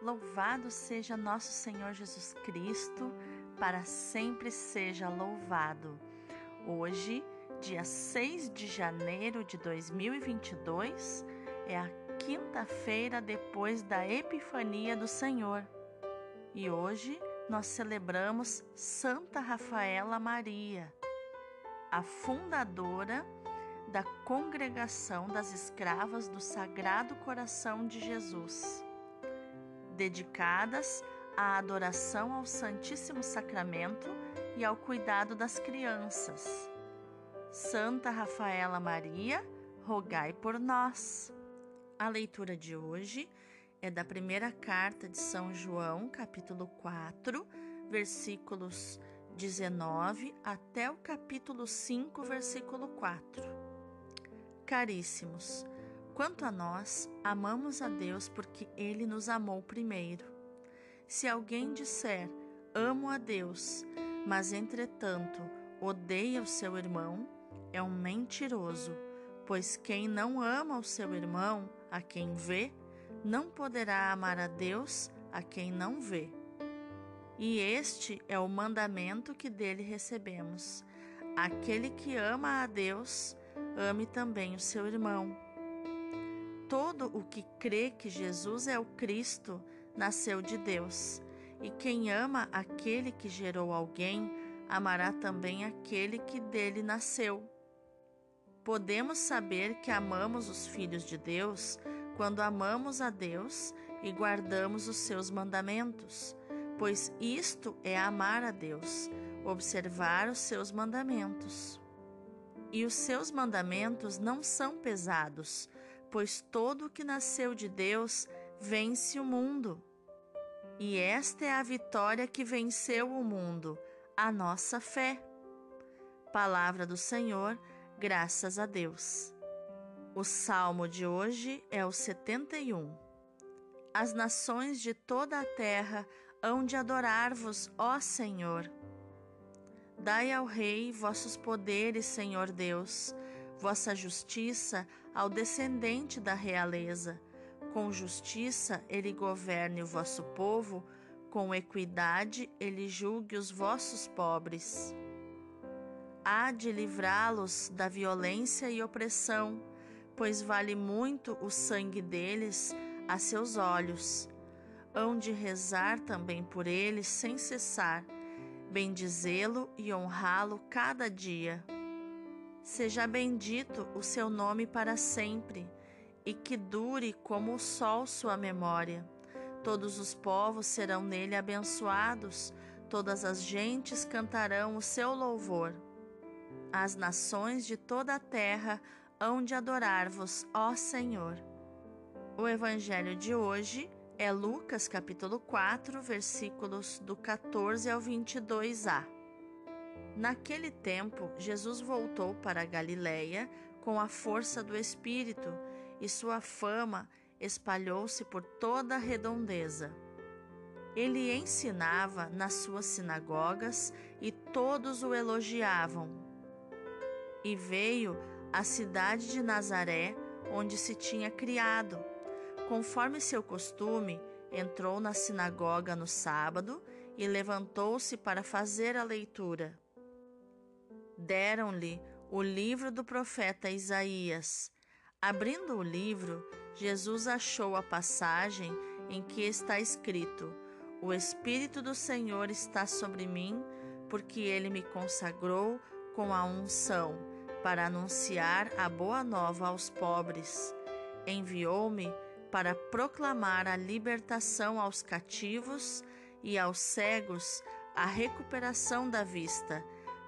Louvado seja nosso Senhor Jesus Cristo, para sempre seja louvado. Hoje, dia 6 de janeiro de 2022, é a quinta-feira depois da Epifania do Senhor. E hoje nós celebramos Santa Rafaela Maria, a fundadora da Congregação das Escravas do Sagrado Coração de Jesus dedicadas à adoração ao Santíssimo Sacramento e ao cuidado das crianças. Santa Rafaela Maria, rogai por nós. A leitura de hoje é da primeira carta de São João, capítulo 4, versículos 19 até o capítulo 5, versículo 4. Caríssimos, Quanto a nós, amamos a Deus porque Ele nos amou primeiro. Se alguém disser, amo a Deus, mas entretanto odeia o seu irmão, é um mentiroso, pois quem não ama o seu irmão, a quem vê, não poderá amar a Deus, a quem não vê. E este é o mandamento que dele recebemos: aquele que ama a Deus, ame também o seu irmão. Todo o que crê que Jesus é o Cristo nasceu de Deus, e quem ama aquele que gerou alguém, amará também aquele que dele nasceu. Podemos saber que amamos os filhos de Deus quando amamos a Deus e guardamos os seus mandamentos, pois isto é amar a Deus, observar os seus mandamentos. E os seus mandamentos não são pesados, pois todo o que nasceu de Deus vence o mundo. E esta é a vitória que venceu o mundo, a nossa fé. Palavra do Senhor, graças a Deus. O salmo de hoje é o 71. As nações de toda a terra hão de adorar-vos, ó Senhor. Dai ao Rei vossos poderes, Senhor Deus vossa justiça ao descendente da realeza. Com justiça ele governe o vosso povo, com equidade ele julgue os vossos pobres. Há de livrá-los da violência e opressão, pois vale muito o sangue deles a seus olhos. Hão de rezar também por eles sem cessar, bendizê-lo e honrá-lo cada dia. Seja bendito o seu nome para sempre, e que dure como o sol sua memória. Todos os povos serão nele abençoados, todas as gentes cantarão o seu louvor. As nações de toda a terra hão de adorar-vos, ó Senhor. O evangelho de hoje é Lucas capítulo 4, versículos do 14 ao 22a. Naquele tempo, Jesus voltou para Galiléia com a força do Espírito, e sua fama espalhou-se por toda a redondeza. Ele ensinava nas suas sinagogas e todos o elogiavam. E veio à cidade de Nazaré, onde se tinha criado. Conforme seu costume, entrou na sinagoga no sábado e levantou-se para fazer a leitura deram-lhe o livro do profeta Isaías. Abrindo o livro, Jesus achou a passagem em que está escrito: O Espírito do Senhor está sobre mim, porque ele me consagrou com a unção para anunciar a boa nova aos pobres. Enviou-me para proclamar a libertação aos cativos e aos cegos a recuperação da vista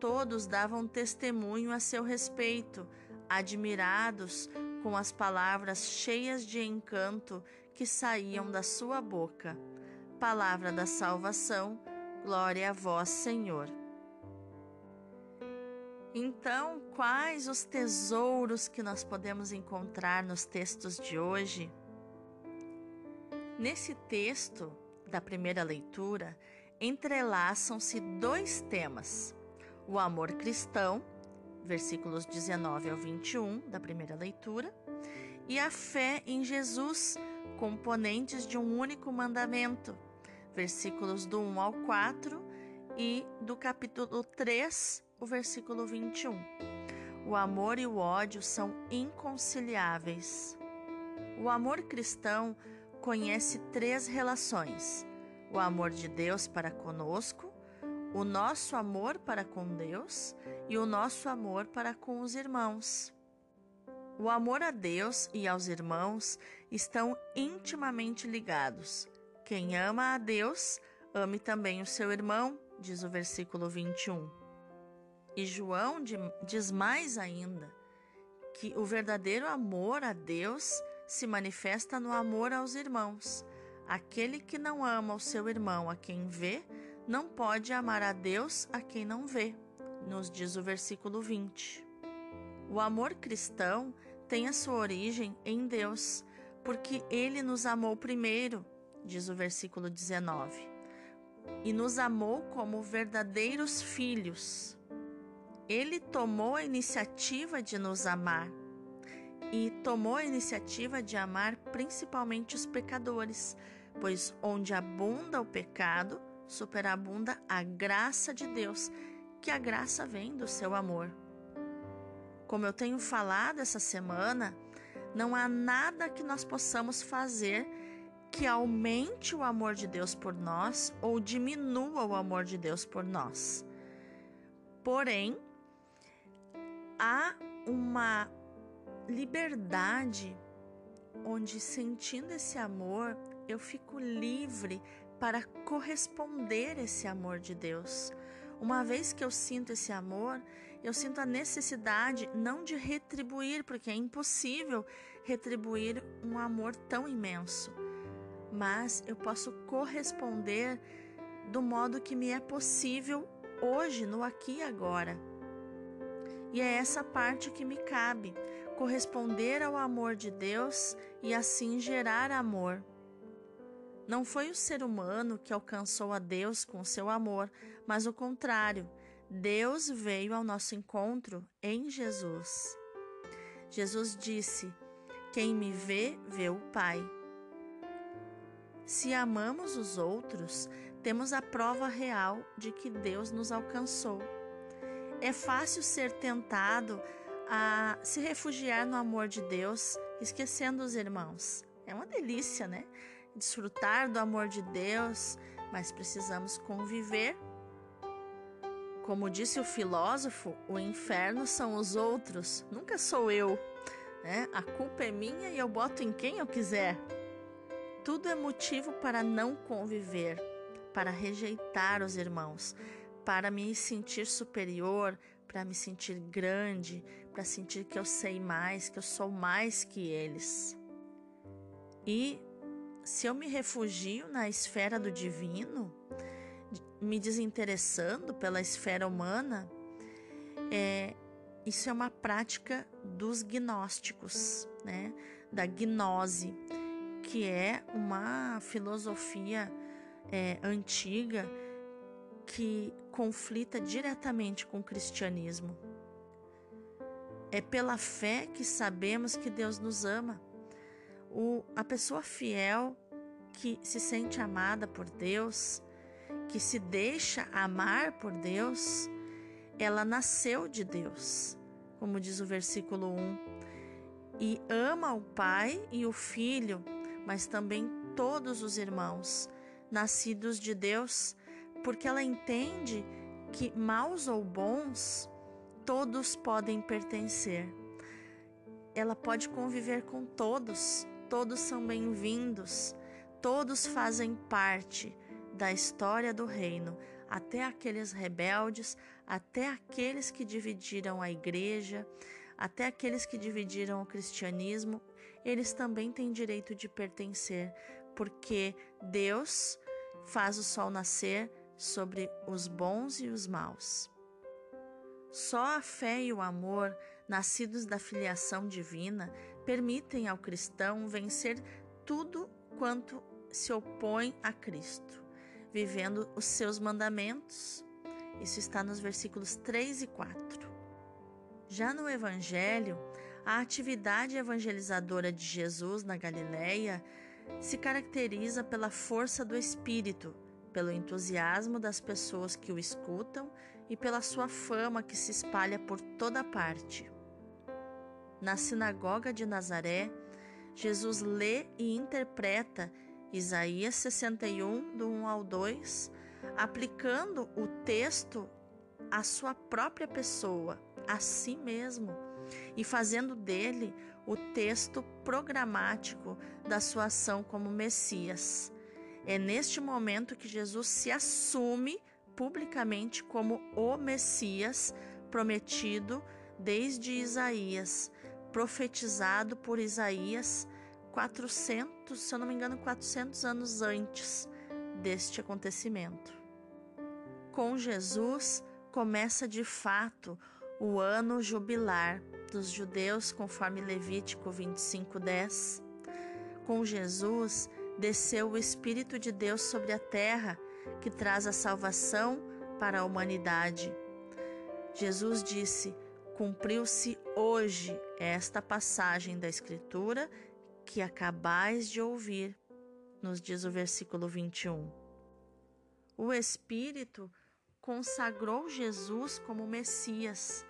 Todos davam testemunho a seu respeito, admirados com as palavras cheias de encanto que saíam da sua boca. Palavra da salvação, glória a vós, Senhor. Então, quais os tesouros que nós podemos encontrar nos textos de hoje? Nesse texto da primeira leitura, entrelaçam-se dois temas: o amor cristão, versículos 19 ao 21 da primeira leitura, e a fé em Jesus, componentes de um único mandamento, versículos do 1 ao 4 e do capítulo 3, o versículo 21. O amor e o ódio são inconciliáveis. O amor cristão conhece três relações: o amor de Deus para conosco, o nosso amor para com Deus e o nosso amor para com os irmãos. O amor a Deus e aos irmãos estão intimamente ligados. Quem ama a Deus, ame também o seu irmão, diz o versículo 21. E João diz mais ainda que o verdadeiro amor a Deus se manifesta no amor aos irmãos. Aquele que não ama o seu irmão a quem vê, não pode amar a Deus a quem não vê, nos diz o versículo 20. O amor cristão tem a sua origem em Deus, porque ele nos amou primeiro, diz o versículo 19, e nos amou como verdadeiros filhos. Ele tomou a iniciativa de nos amar e tomou a iniciativa de amar principalmente os pecadores, pois onde abunda o pecado, superabunda a graça de Deus, que a graça vem do seu amor. Como eu tenho falado essa semana, não há nada que nós possamos fazer que aumente o amor de Deus por nós ou diminua o amor de Deus por nós. Porém, há uma liberdade onde, sentindo esse amor, eu fico livre para corresponder esse amor de Deus. Uma vez que eu sinto esse amor, eu sinto a necessidade não de retribuir, porque é impossível retribuir um amor tão imenso, mas eu posso corresponder do modo que me é possível hoje, no aqui e agora. E é essa parte que me cabe, corresponder ao amor de Deus e assim gerar amor. Não foi o ser humano que alcançou a Deus com seu amor, mas o contrário. Deus veio ao nosso encontro em Jesus. Jesus disse: Quem me vê, vê o Pai. Se amamos os outros, temos a prova real de que Deus nos alcançou. É fácil ser tentado a se refugiar no amor de Deus, esquecendo os irmãos. É uma delícia, né? Desfrutar do amor de Deus, mas precisamos conviver. Como disse o filósofo, o inferno são os outros, nunca sou eu. Né? A culpa é minha e eu boto em quem eu quiser. Tudo é motivo para não conviver, para rejeitar os irmãos, para me sentir superior, para me sentir grande, para sentir que eu sei mais, que eu sou mais que eles. E se eu me refugio na esfera do divino, me desinteressando pela esfera humana, é, isso é uma prática dos gnósticos, né? da gnose, que é uma filosofia é, antiga que conflita diretamente com o cristianismo. É pela fé que sabemos que Deus nos ama. O, a pessoa fiel que se sente amada por Deus, que se deixa amar por Deus, ela nasceu de Deus, como diz o versículo 1, e ama o Pai e o Filho, mas também todos os irmãos, nascidos de Deus porque ela entende que maus ou bons, todos podem pertencer. Ela pode conviver com todos, todos são bem-vindos, todos fazem parte da história do reino, até aqueles rebeldes, até aqueles que dividiram a igreja, até aqueles que dividiram o cristianismo, eles também têm direito de pertencer, porque Deus faz o sol nascer sobre os bons e os maus. Só a fé e o amor, nascidos da filiação divina, permitem ao cristão vencer tudo quanto se opõe a Cristo, vivendo os seus mandamentos. Isso está nos versículos 3 e 4. Já no Evangelho, a atividade evangelizadora de Jesus na Galileia se caracteriza pela força do Espírito, pelo entusiasmo das pessoas que o escutam e pela sua fama que se espalha por toda parte. Na sinagoga de Nazaré, Jesus lê e interpreta Isaías 61, do 1 ao 2, aplicando o texto à sua própria pessoa, a si mesmo, e fazendo dele o texto programático da sua ação como Messias. É neste momento que Jesus se assume publicamente como o Messias prometido desde Isaías, profetizado por Isaías 400, se eu não me engano, 400 anos antes deste acontecimento. Com Jesus começa de fato o ano jubilar dos judeus, conforme Levítico 25:10. Com Jesus desceu o Espírito de Deus sobre a terra, que traz a salvação para a humanidade. Jesus disse: Cumpriu-se hoje esta passagem da Escritura que acabais de ouvir, nos diz o versículo 21. O Espírito consagrou Jesus como Messias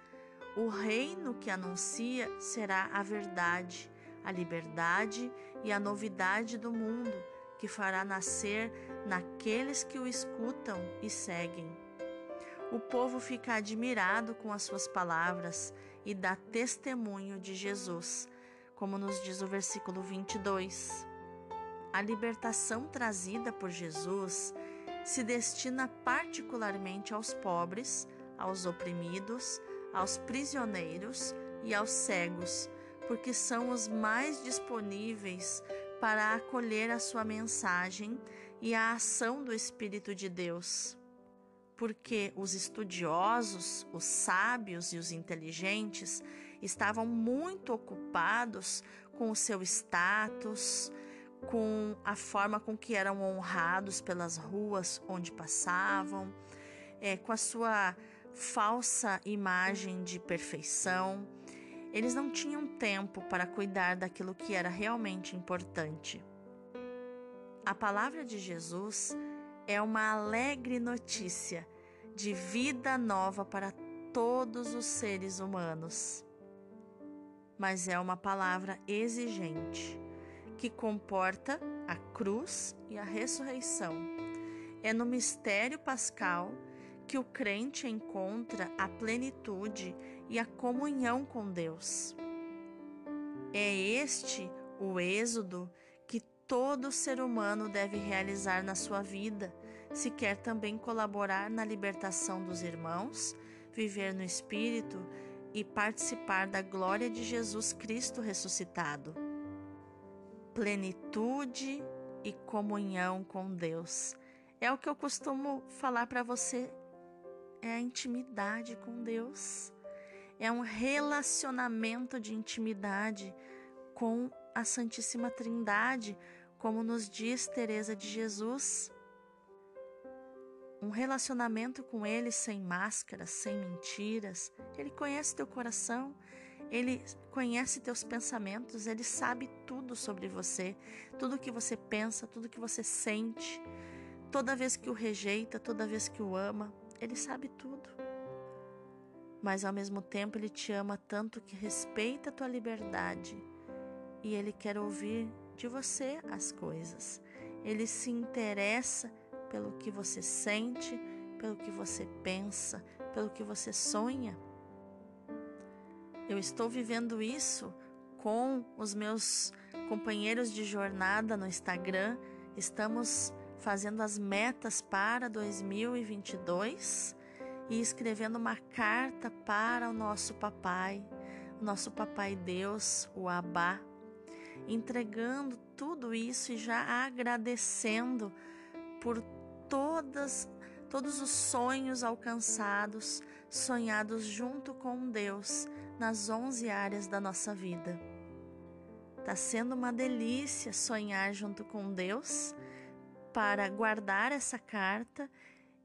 o reino que anuncia será a verdade, a liberdade e a novidade do mundo, que fará nascer naqueles que o escutam e seguem. O povo fica admirado com as suas palavras e dá testemunho de Jesus, como nos diz o versículo 22. A libertação trazida por Jesus se destina particularmente aos pobres, aos oprimidos, aos prisioneiros e aos cegos, porque são os mais disponíveis para acolher a sua mensagem e a ação do Espírito de Deus. Porque os estudiosos, os sábios e os inteligentes estavam muito ocupados com o seu status, com a forma com que eram honrados pelas ruas onde passavam, é, com a sua falsa imagem de perfeição. Eles não tinham tempo para cuidar daquilo que era realmente importante. A palavra de Jesus é uma alegre notícia de vida nova para todos os seres humanos. Mas é uma palavra exigente, que comporta a cruz e a ressurreição. É no mistério pascal que o crente encontra a plenitude e a comunhão com Deus. É este o êxodo todo ser humano deve realizar na sua vida, se quer também colaborar na libertação dos irmãos, viver no Espírito e participar da glória de Jesus Cristo ressuscitado. Plenitude e comunhão com Deus. É o que eu costumo falar para você é a intimidade com Deus. É um relacionamento de intimidade com a Santíssima Trindade, como nos diz Teresa de Jesus. Um relacionamento com Ele sem máscaras, sem mentiras. Ele conhece teu coração, Ele conhece teus pensamentos, Ele sabe tudo sobre você, tudo que você pensa, tudo que você sente. Toda vez que o rejeita, toda vez que o ama, ele sabe tudo. Mas ao mesmo tempo ele te ama tanto que respeita a tua liberdade e ele quer ouvir de você as coisas. Ele se interessa pelo que você sente, pelo que você pensa, pelo que você sonha. Eu estou vivendo isso com os meus companheiros de jornada no Instagram. Estamos fazendo as metas para 2022 e escrevendo uma carta para o nosso papai, nosso papai Deus, o Abá, entregando tudo isso e já agradecendo por todas todos os sonhos alcançados, sonhados junto com Deus nas 11 áreas da nossa vida. Tá sendo uma delícia sonhar junto com Deus para guardar essa carta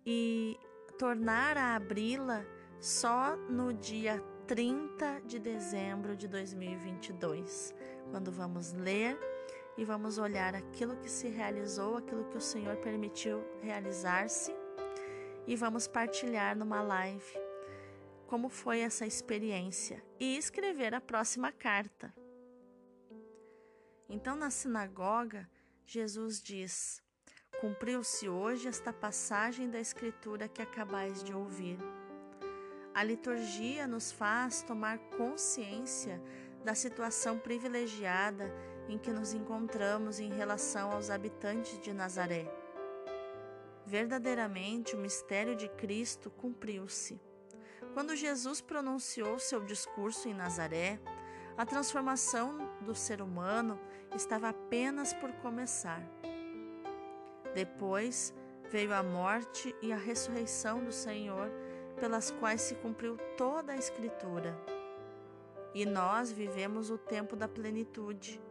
e tornar a abri-la só no dia 30 de dezembro de 2022, quando vamos ler e vamos olhar aquilo que se realizou, aquilo que o Senhor permitiu realizar-se e vamos partilhar numa live como foi essa experiência e escrever a próxima carta. Então, na sinagoga, Jesus diz: Cumpriu-se hoje esta passagem da Escritura que acabais de ouvir. A liturgia nos faz tomar consciência da situação privilegiada em que nos encontramos em relação aos habitantes de Nazaré. Verdadeiramente, o mistério de Cristo cumpriu-se. Quando Jesus pronunciou seu discurso em Nazaré, a transformação do ser humano estava apenas por começar. Depois veio a morte e a ressurreição do Senhor, pelas quais se cumpriu toda a Escritura. E nós vivemos o tempo da plenitude,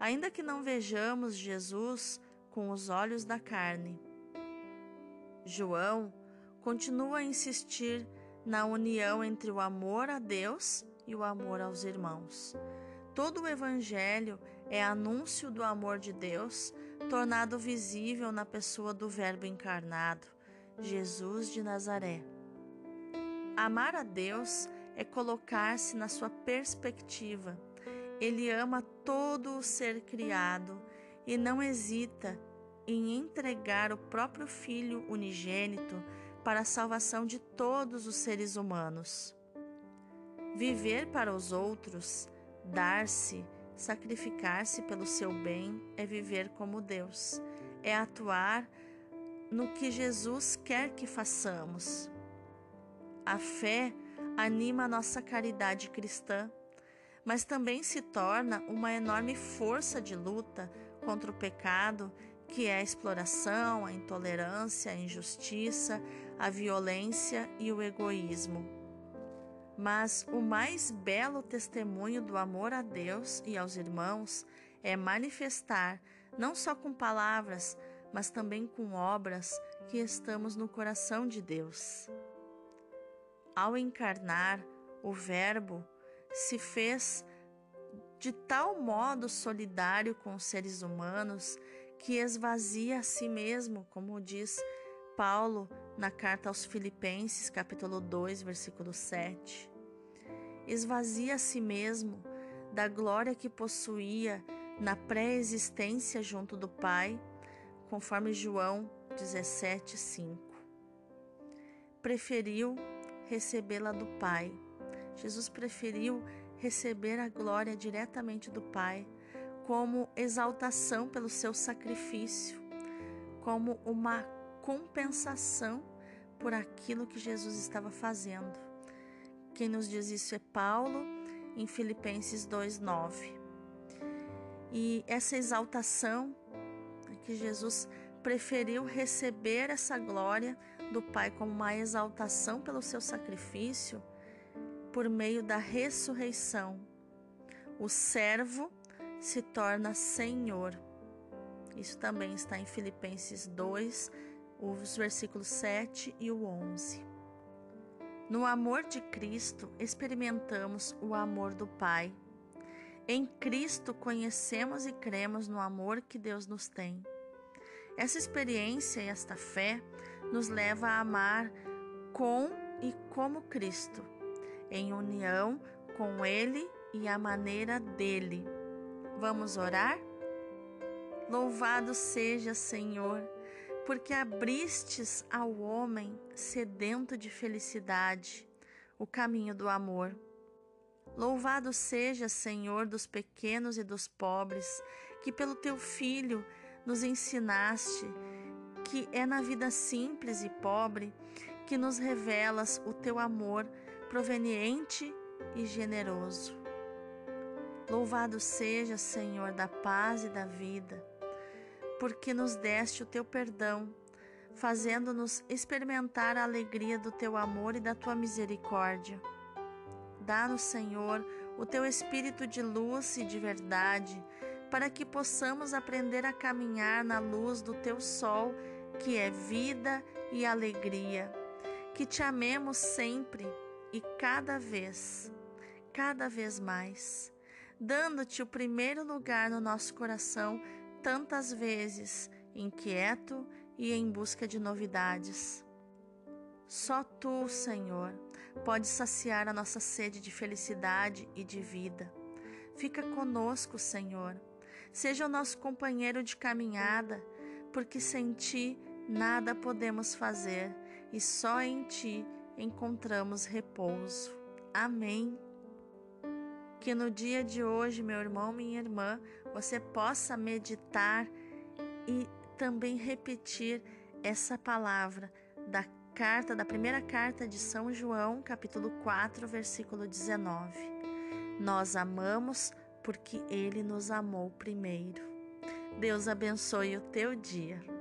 ainda que não vejamos Jesus com os olhos da carne. João continua a insistir na união entre o amor a Deus e o amor aos irmãos. Todo o Evangelho é anúncio do amor de Deus, tornado visível na pessoa do Verbo encarnado, Jesus de Nazaré. Amar a Deus é colocar-se na sua perspectiva. Ele ama todo o ser criado e não hesita em entregar o próprio Filho unigênito para a salvação de todos os seres humanos. Viver para os outros, dar-se, sacrificar-se pelo seu bem é viver como Deus, é atuar no que Jesus quer que façamos. A fé anima a nossa caridade cristã, mas também se torna uma enorme força de luta contra o pecado, que é a exploração, a intolerância, a injustiça, a violência e o egoísmo. Mas o mais belo testemunho do amor a Deus e aos irmãos é manifestar, não só com palavras, mas também com obras, que estamos no coração de Deus. Ao encarnar, o Verbo se fez de tal modo solidário com os seres humanos que esvazia a si mesmo, como diz Paulo na carta aos Filipenses, capítulo 2, versículo 7. Esvazia a si mesmo da glória que possuía na pré-existência junto do Pai, conforme João 17, 5. Preferiu recebê-la do Pai. Jesus preferiu receber a glória diretamente do Pai, como exaltação pelo seu sacrifício, como uma compensação por aquilo que Jesus estava fazendo. Quem nos diz isso é Paulo, em Filipenses 2:9. E essa exaltação é que Jesus preferiu receber essa glória do Pai como uma exaltação pelo seu sacrifício por meio da ressurreição. O servo se torna senhor. Isso também está em Filipenses 2, os versículos 7 e o 11. No amor de Cristo, experimentamos o amor do Pai. Em Cristo conhecemos e cremos no amor que Deus nos tem. Essa experiência e esta fé nos leva a amar com e como Cristo, em união com Ele e a maneira dele. Vamos orar? Louvado seja, Senhor porque abristes ao homem sedento de felicidade o caminho do amor. Louvado seja, Senhor, dos pequenos e dos pobres, que pelo teu Filho nos ensinaste que é na vida simples e pobre que nos revelas o teu amor proveniente e generoso. Louvado seja, Senhor, da paz e da vida porque nos deste o teu perdão, fazendo-nos experimentar a alegria do teu amor e da tua misericórdia. Dá-nos, Senhor, o teu espírito de luz e de verdade, para que possamos aprender a caminhar na luz do teu sol, que é vida e alegria. Que te amemos sempre e cada vez, cada vez mais, dando-te o primeiro lugar no nosso coração, tantas vezes inquieto e em busca de novidades. Só tu, Senhor, pode saciar a nossa sede de felicidade e de vida. Fica conosco, Senhor. Seja o nosso companheiro de caminhada, porque sem ti nada podemos fazer e só em ti encontramos repouso. Amém. Que no dia de hoje, meu irmão, minha irmã, você possa meditar e também repetir essa palavra da carta, da primeira carta de São João, capítulo 4, versículo 19. Nós amamos porque ele nos amou primeiro. Deus abençoe o teu dia.